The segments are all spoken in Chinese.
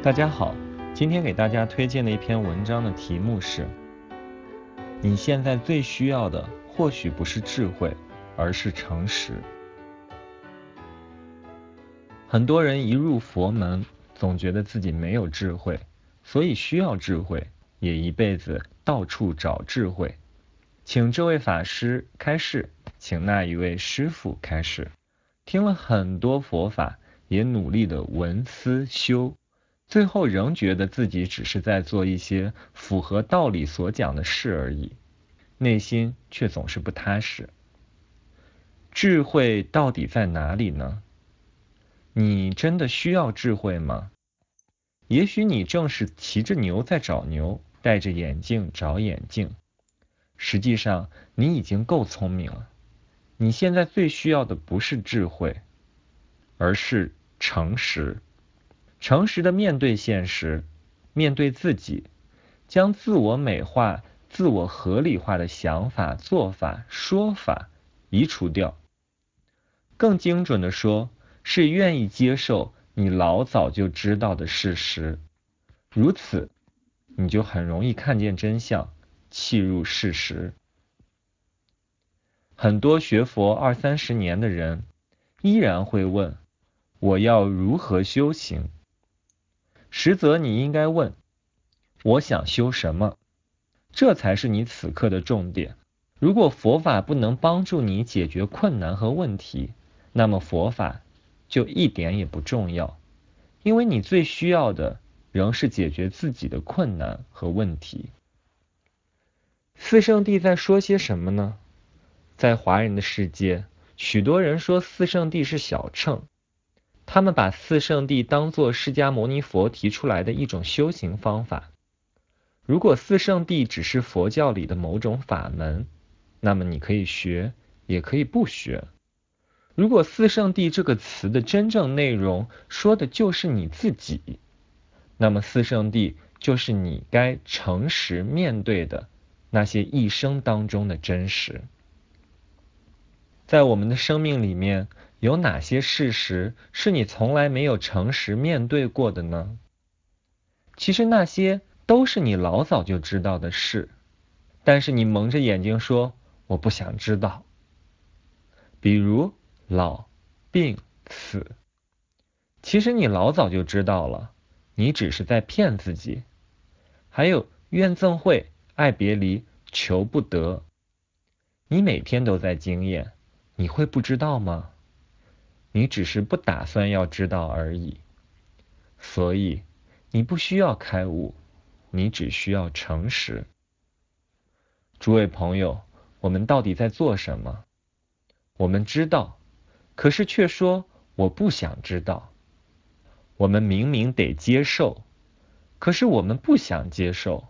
大家好，今天给大家推荐的一篇文章的题目是：你现在最需要的或许不是智慧，而是诚实。很多人一入佛门，总觉得自己没有智慧，所以需要智慧，也一辈子到处找智慧。请这位法师开示，请那一位师父开示，听了很多佛法，也努力的闻思修。最后仍觉得自己只是在做一些符合道理所讲的事而已，内心却总是不踏实。智慧到底在哪里呢？你真的需要智慧吗？也许你正是骑着牛在找牛，戴着眼镜找眼镜。实际上你已经够聪明了。你现在最需要的不是智慧，而是诚实。诚实的面对现实，面对自己，将自我美化、自我合理化的想法、做法、说法移除掉。更精准的说，是愿意接受你老早就知道的事实。如此，你就很容易看见真相，契入事实。很多学佛二三十年的人，依然会问：我要如何修行？实则你应该问：我想修什么？这才是你此刻的重点。如果佛法不能帮助你解决困难和问题，那么佛法就一点也不重要，因为你最需要的仍是解决自己的困难和问题。四圣谛在说些什么呢？在华人的世界，许多人说四圣谛是小乘。他们把四圣谛当作释迦牟尼佛提出来的一种修行方法。如果四圣谛只是佛教里的某种法门，那么你可以学，也可以不学。如果四圣谛这个词的真正内容说的就是你自己，那么四圣谛就是你该诚实面对的那些一生当中的真实。在我们的生命里面，有哪些事实是你从来没有诚实面对过的呢？其实那些都是你老早就知道的事，但是你蒙着眼睛说我不想知道。比如老、病、死，其实你老早就知道了，你只是在骗自己。还有怨憎会、爱别离、求不得，你每天都在经验，你会不知道吗？你只是不打算要知道而已，所以你不需要开悟，你只需要诚实。诸位朋友，我们到底在做什么？我们知道，可是却说我不想知道。我们明明得接受，可是我们不想接受，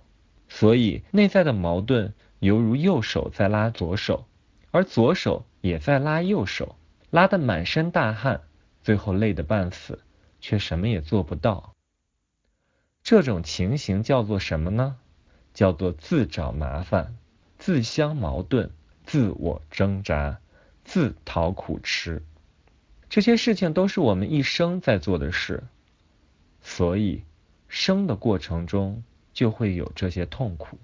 所以内在的矛盾犹如右手在拉左手，而左手也在拉右手。拉得满身大汗，最后累得半死，却什么也做不到。这种情形叫做什么呢？叫做自找麻烦、自相矛盾、自我挣扎、自讨苦吃。这些事情都是我们一生在做的事，所以生的过程中就会有这些痛苦。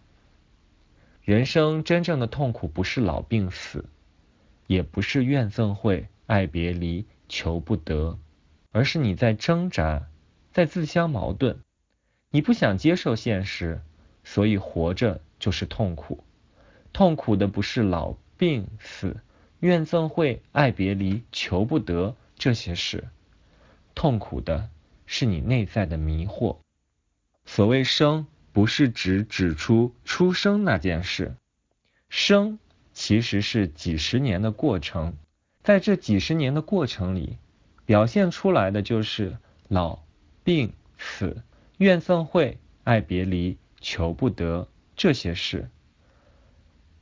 人生真正的痛苦不是老病死，也不是怨憎会。爱别离、求不得，而是你在挣扎，在自相矛盾。你不想接受现实，所以活着就是痛苦。痛苦的不是老、病、死、怨憎会、爱别离、求不得这些事，痛苦的是你内在的迷惑。所谓生，不是指指出出生那件事，生其实是几十年的过程。在这几十年的过程里，表现出来的就是老、病、死、怨憎会、爱别离、求不得这些事。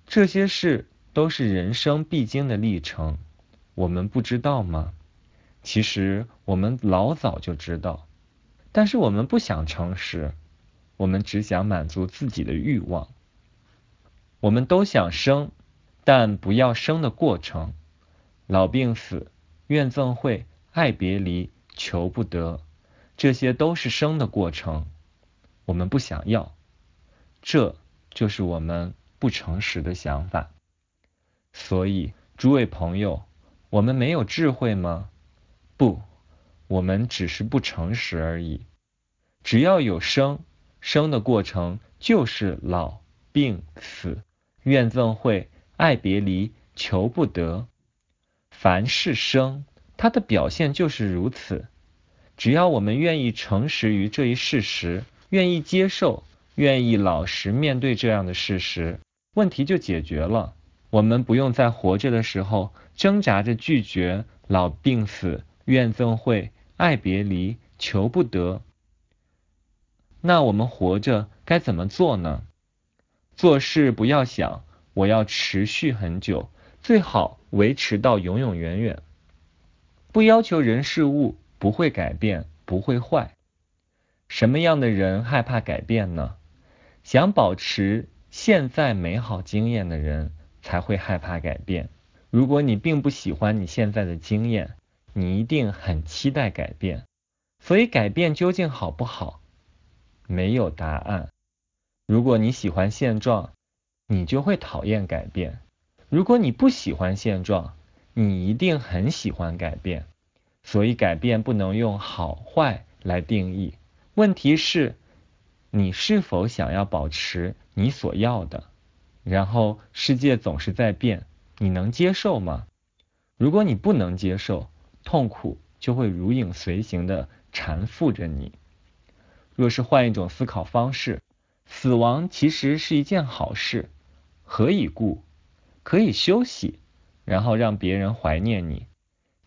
这些事都是人生必经的历程，我们不知道吗？其实我们老早就知道，但是我们不想诚实，我们只想满足自己的欲望。我们都想生，但不要生的过程。老病死、怨憎会、爱别离、求不得，这些都是生的过程，我们不想要，这就是我们不诚实的想法。所以，诸位朋友，我们没有智慧吗？不，我们只是不诚实而已。只要有生，生的过程就是老、病、死、怨憎会、爱别离、求不得。凡是生，它的表现就是如此。只要我们愿意诚实于这一事实，愿意接受，愿意老实面对这样的事实，问题就解决了。我们不用在活着的时候挣扎着拒绝老、病、死、怨憎会、爱别离、求不得。那我们活着该怎么做呢？做事不要想我要持续很久，最好维持到永永远远。不要求人事物不会改变，不会坏。什么样的人害怕改变呢？想保持现在美好经验的人。才会害怕改变。如果你并不喜欢你现在的经验，你一定很期待改变。所以改变究竟好不好？没有答案。如果你喜欢现状，你就会讨厌改变；如果你不喜欢现状，你一定很喜欢改变。所以改变不能用好坏来定义。问题是，你是否想要保持你所要的？然后世界总是在变，你能接受吗？如果你不能接受，痛苦就会如影随形地缠附着你。若是换一种思考方式，死亡其实是一件好事，何以故？可以休息，然后让别人怀念你，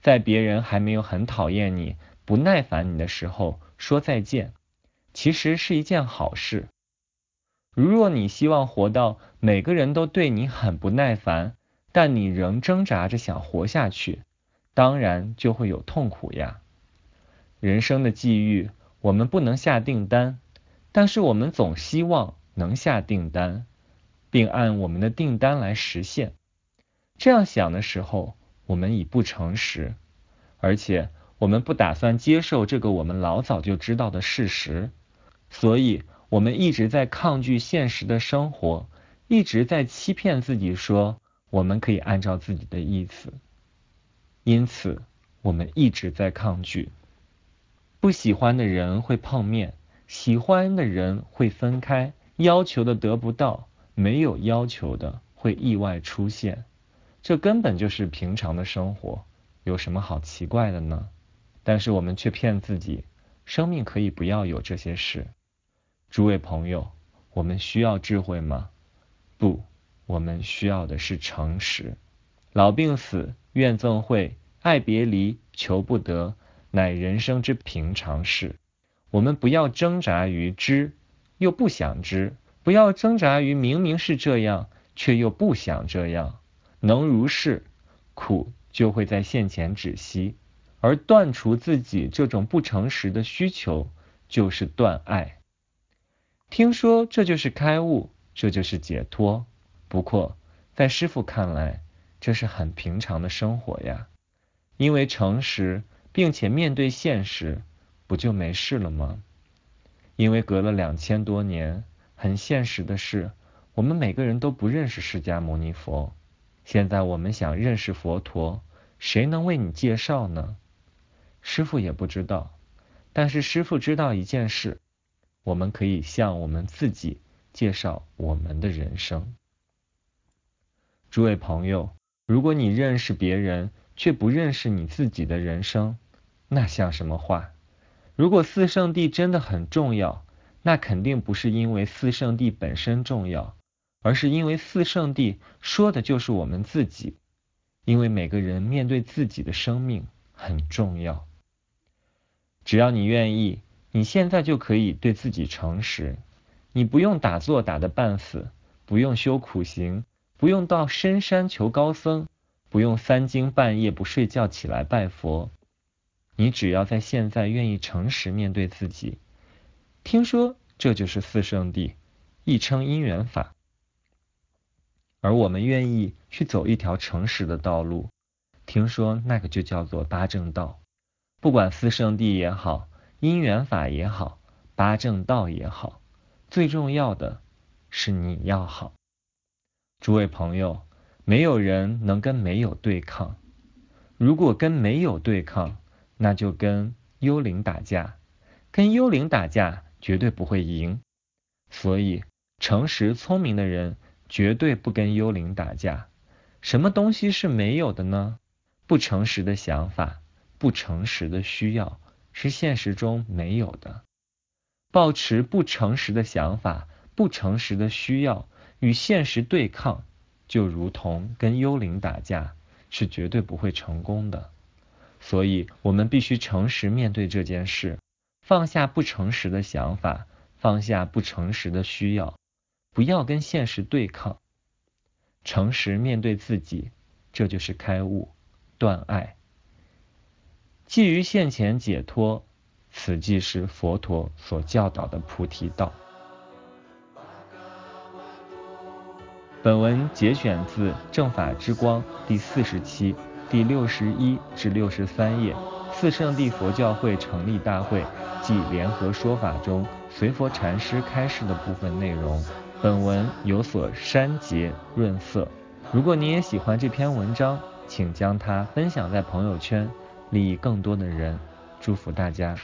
在别人还没有很讨厌你、不耐烦你的时候说再见，其实是一件好事。如若你希望活到每个人都对你很不耐烦，但你仍挣扎着想活下去，当然就会有痛苦呀。人生的际遇，我们不能下订单，但是我们总希望能下订单，并按我们的订单来实现。这样想的时候，我们已不诚实，而且我们不打算接受这个我们老早就知道的事实，所以。我们一直在抗拒现实的生活，一直在欺骗自己说我们可以按照自己的意思，因此我们一直在抗拒。不喜欢的人会碰面，喜欢的人会分开，要求的得不到，没有要求的会意外出现，这根本就是平常的生活，有什么好奇怪的呢？但是我们却骗自己，生命可以不要有这些事。诸位朋友，我们需要智慧吗？不，我们需要的是诚实。老病死、怨憎会、爱别离、求不得，乃人生之平常事。我们不要挣扎于知又不想知，不要挣扎于明明是这样却又不想这样。能如是，苦就会在现前止息，而断除自己这种不诚实的需求，就是断爱。听说这就是开悟，这就是解脱。不过，在师父看来，这是很平常的生活呀。因为诚实，并且面对现实，不就没事了吗？因为隔了两千多年，很现实的是，我们每个人都不认识释迦牟尼佛。现在我们想认识佛陀，谁能为你介绍呢？师傅也不知道，但是师傅知道一件事。我们可以向我们自己介绍我们的人生。诸位朋友，如果你认识别人，却不认识你自己的人生，那像什么话？如果四圣谛真的很重要，那肯定不是因为四圣地本身重要，而是因为四圣地说的就是我们自己。因为每个人面对自己的生命很重要。只要你愿意。你现在就可以对自己诚实，你不用打坐打得半死，不用修苦行，不用到深山求高僧，不用三更半夜不睡觉起来拜佛，你只要在现在愿意诚实面对自己。听说这就是四圣谛，亦称因缘法，而我们愿意去走一条诚实的道路，听说那个就叫做八正道，不管四圣谛也好。因缘法也好，八正道也好，最重要的是你要好。诸位朋友，没有人能跟没有对抗。如果跟没有对抗，那就跟幽灵打架。跟幽灵打架绝对不会赢。所以，诚实聪明的人绝对不跟幽灵打架。什么东西是没有的呢？不诚实的想法，不诚实的需要。是现实中没有的。抱持不诚实的想法、不诚实的需要与现实对抗，就如同跟幽灵打架，是绝对不会成功的。所以，我们必须诚实面对这件事，放下不诚实的想法，放下不诚实的需要，不要跟现实对抗，诚实面对自己，这就是开悟、断爱。基于现前解脱，此即是佛陀所教导的菩提道。本文节选自《正法之光》第四十期第六十一至六十三页，四圣地佛教会成立大会暨联合说法中随佛禅师开示的部分内容。本文有所删节润色。如果你也喜欢这篇文章，请将它分享在朋友圈。利益更多的人，祝福大家。